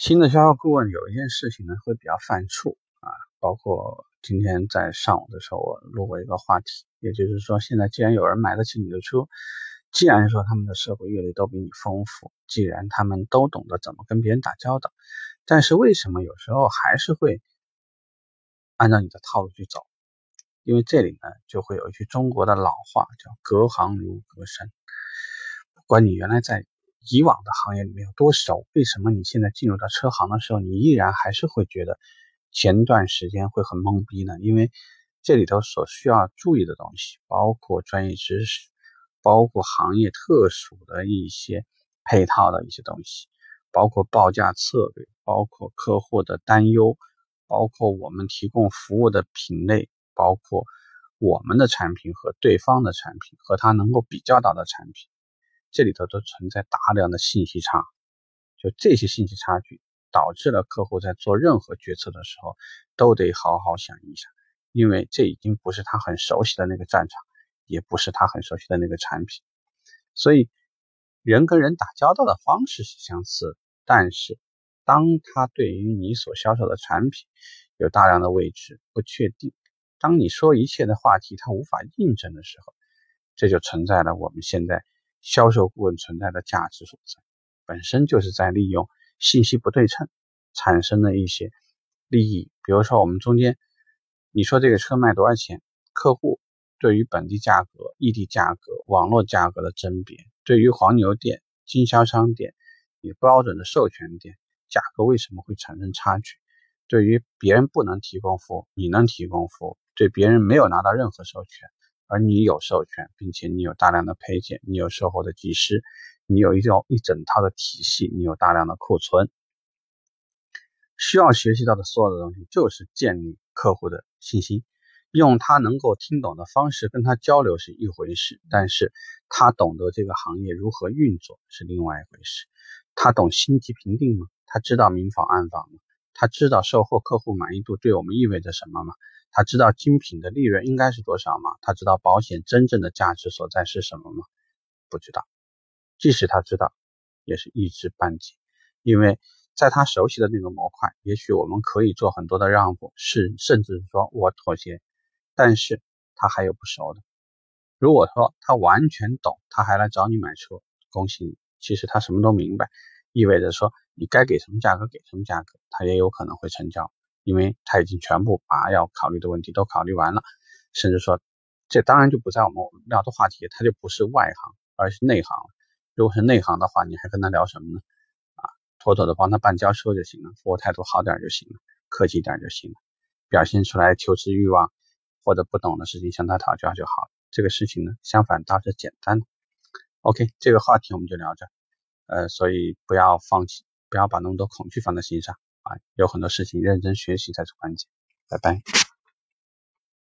新的销售顾问有一件事情呢，会比较犯怵啊，包括今天在上午的时候，我录过一个话题，也就是说，现在既然有人买得起你的车，既然说他们的社会阅历都比你丰富，既然他们都懂得怎么跟别人打交道，但是为什么有时候还是会按照你的套路去走？因为这里呢，就会有一句中国的老话叫“隔行如隔山”，不管你原来在。以往的行业里面有多熟？为什么你现在进入到车行的时候，你依然还是会觉得前段时间会很懵逼呢？因为这里头所需要注意的东西，包括专业知识，包括行业特殊的一些配套的一些东西，包括报价策略，包括客户的担忧，包括我们提供服务的品类，包括我们的产品和对方的产品和他能够比较到的产品。这里头都存在大量的信息差，就这些信息差距导致了客户在做任何决策的时候都得好好想一想，因为这已经不是他很熟悉的那个战场，也不是他很熟悉的那个产品，所以人跟人打交道的方式是相似，但是当他对于你所销售的产品有大量的未知不确定，当你说一切的话题他无法印证的时候，这就存在了我们现在。销售顾问存在的价值所在，本身就是在利用信息不对称产生的一些利益。比如说，我们中间你说这个车卖多少钱，客户对于本地价格、异地价格、网络价格的甄别，对于黄牛店、经销商店、你标准的授权店价格为什么会产生差距？对于别人不能提供服务，你能提供服务，对别人没有拿到任何授权。而你有授权，并且你有大量的配件，你有售后的技师，你有一套一整套的体系，你有大量的库存，需要学习到的所有的东西就是建立客户的信心，用他能够听懂的方式跟他交流是一回事，但是他懂得这个行业如何运作是另外一回事。他懂星级评定吗？他知道明房暗房吗？他知道售后客户满意度对我们意味着什么吗？他知道精品的利润应该是多少吗？他知道保险真正的价值所在是什么吗？不知道。即使他知道，也是一知半解。因为在他熟悉的那个模块，也许我们可以做很多的让步，是甚至说我妥协。但是他还有不熟的。如果说他完全懂，他还来找你买车，恭喜你。其实他什么都明白，意味着说你该给什么价格给什么价格，他也有可能会成交。因为他已经全部把要考虑的问题都考虑完了，甚至说，这当然就不在我们聊的话题，他就不是外行，而是内行了。如果是内行的话，你还跟他聊什么呢？啊，妥妥的帮他办交车就行了，服务态度好点就行了，客气点就行了，表现出来求知欲望，或者不懂的事情向他讨教就好。这个事情呢，相反倒是简单的。OK，这个话题我们就聊着，呃，所以不要放弃，不要把那么多恐惧放在心上。啊，有很多事情认真学习才是关键。拜拜。